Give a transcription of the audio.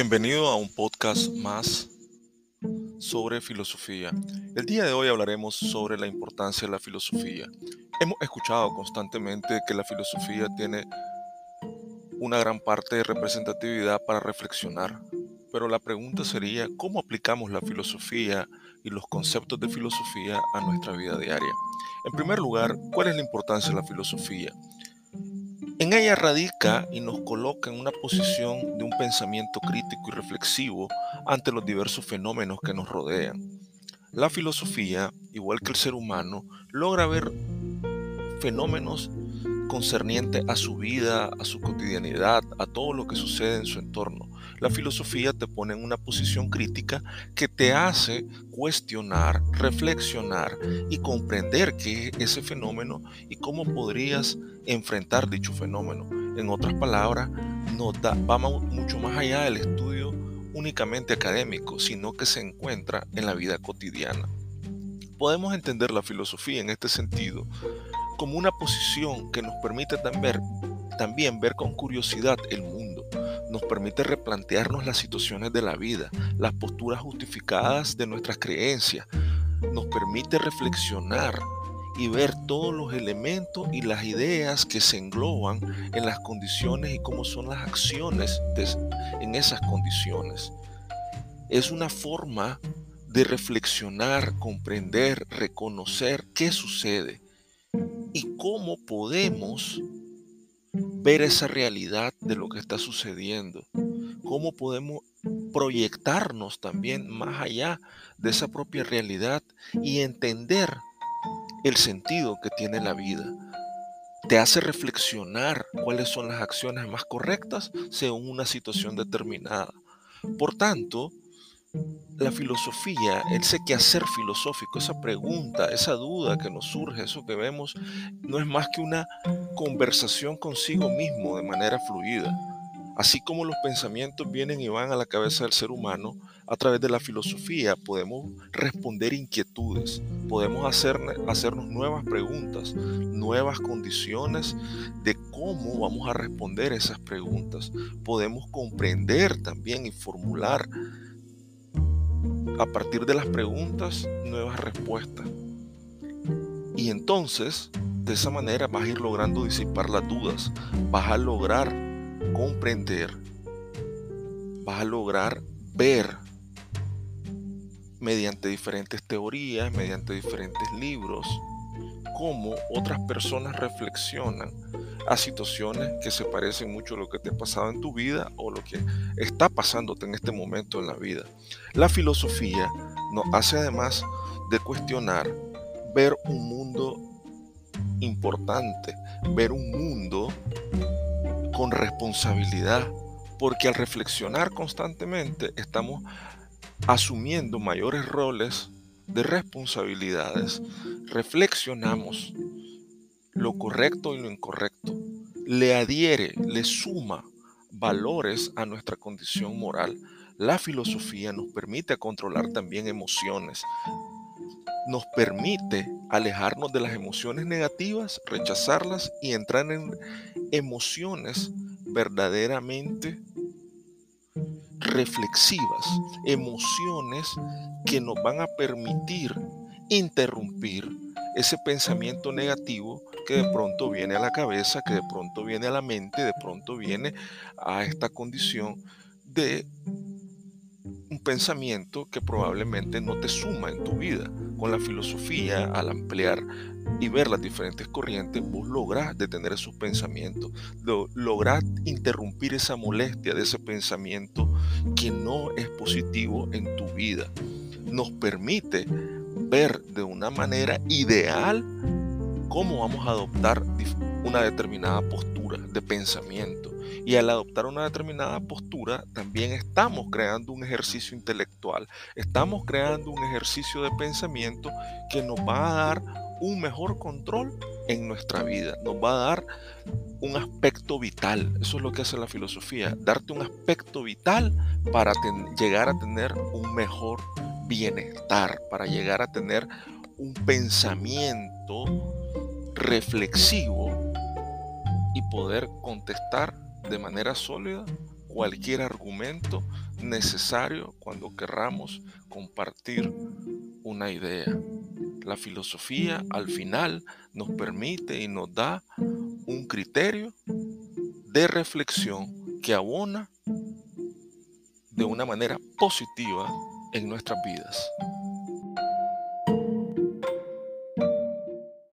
Bienvenido a un podcast más sobre filosofía. El día de hoy hablaremos sobre la importancia de la filosofía. Hemos escuchado constantemente que la filosofía tiene una gran parte de representatividad para reflexionar, pero la pregunta sería cómo aplicamos la filosofía y los conceptos de filosofía a nuestra vida diaria. En primer lugar, ¿cuál es la importancia de la filosofía? En ella radica y nos coloca en una posición de un pensamiento crítico y reflexivo ante los diversos fenómenos que nos rodean. La filosofía, igual que el ser humano, logra ver fenómenos concernientes a su vida, a su cotidianidad, a todo lo que sucede en su entorno. La filosofía te pone en una posición crítica que te hace cuestionar, reflexionar y comprender qué es ese fenómeno y cómo podrías enfrentar dicho fenómeno. En otras palabras, no da, va mucho más allá del estudio únicamente académico, sino que se encuentra en la vida cotidiana. Podemos entender la filosofía en este sentido como una posición que nos permite también, también ver con curiosidad el mundo, nos permite replantearnos las situaciones de la vida, las posturas justificadas de nuestras creencias, nos permite reflexionar y ver todos los elementos y las ideas que se engloban en las condiciones y cómo son las acciones en esas condiciones. Es una forma de reflexionar, comprender, reconocer qué sucede cómo podemos ver esa realidad de lo que está sucediendo, cómo podemos proyectarnos también más allá de esa propia realidad y entender el sentido que tiene la vida. Te hace reflexionar cuáles son las acciones más correctas según una situación determinada. Por tanto, la filosofía, ese quehacer filosófico, esa pregunta, esa duda que nos surge, eso que vemos, no es más que una conversación consigo mismo de manera fluida. Así como los pensamientos vienen y van a la cabeza del ser humano, a través de la filosofía podemos responder inquietudes, podemos hacer, hacernos nuevas preguntas, nuevas condiciones de cómo vamos a responder esas preguntas. Podemos comprender también y formular a partir de las preguntas, nuevas respuestas. Y entonces, de esa manera vas a ir logrando disipar las dudas, vas a lograr comprender, vas a lograr ver mediante diferentes teorías, mediante diferentes libros, cómo otras personas reflexionan a situaciones que se parecen mucho a lo que te ha pasado en tu vida o lo que está pasándote en este momento en la vida. La filosofía nos hace además de cuestionar, ver un mundo importante, ver un mundo con responsabilidad, porque al reflexionar constantemente estamos asumiendo mayores roles de responsabilidades, reflexionamos lo correcto y lo incorrecto, le adhiere, le suma valores a nuestra condición moral. La filosofía nos permite controlar también emociones, nos permite alejarnos de las emociones negativas, rechazarlas y entrar en emociones verdaderamente reflexivas, emociones que nos van a permitir interrumpir ese pensamiento negativo que de pronto viene a la cabeza, que de pronto viene a la mente, de pronto viene a esta condición de un pensamiento que probablemente no te suma en tu vida. Con la filosofía, al ampliar y ver las diferentes corrientes, vos lográs detener esos pensamientos, lográs interrumpir esa molestia de ese pensamiento que no es positivo en tu vida. Nos permite ver de una manera ideal cómo vamos a adoptar una determinada postura de pensamiento. Y al adoptar una determinada postura, también estamos creando un ejercicio intelectual, estamos creando un ejercicio de pensamiento que nos va a dar un mejor control en nuestra vida, nos va a dar un aspecto vital. Eso es lo que hace la filosofía, darte un aspecto vital para llegar a tener un mejor bienestar, para llegar a tener un pensamiento reflexivo y poder contestar de manera sólida cualquier argumento necesario cuando querramos compartir una idea. La filosofía al final nos permite y nos da un criterio de reflexión que abona de una manera positiva en nuestras vidas.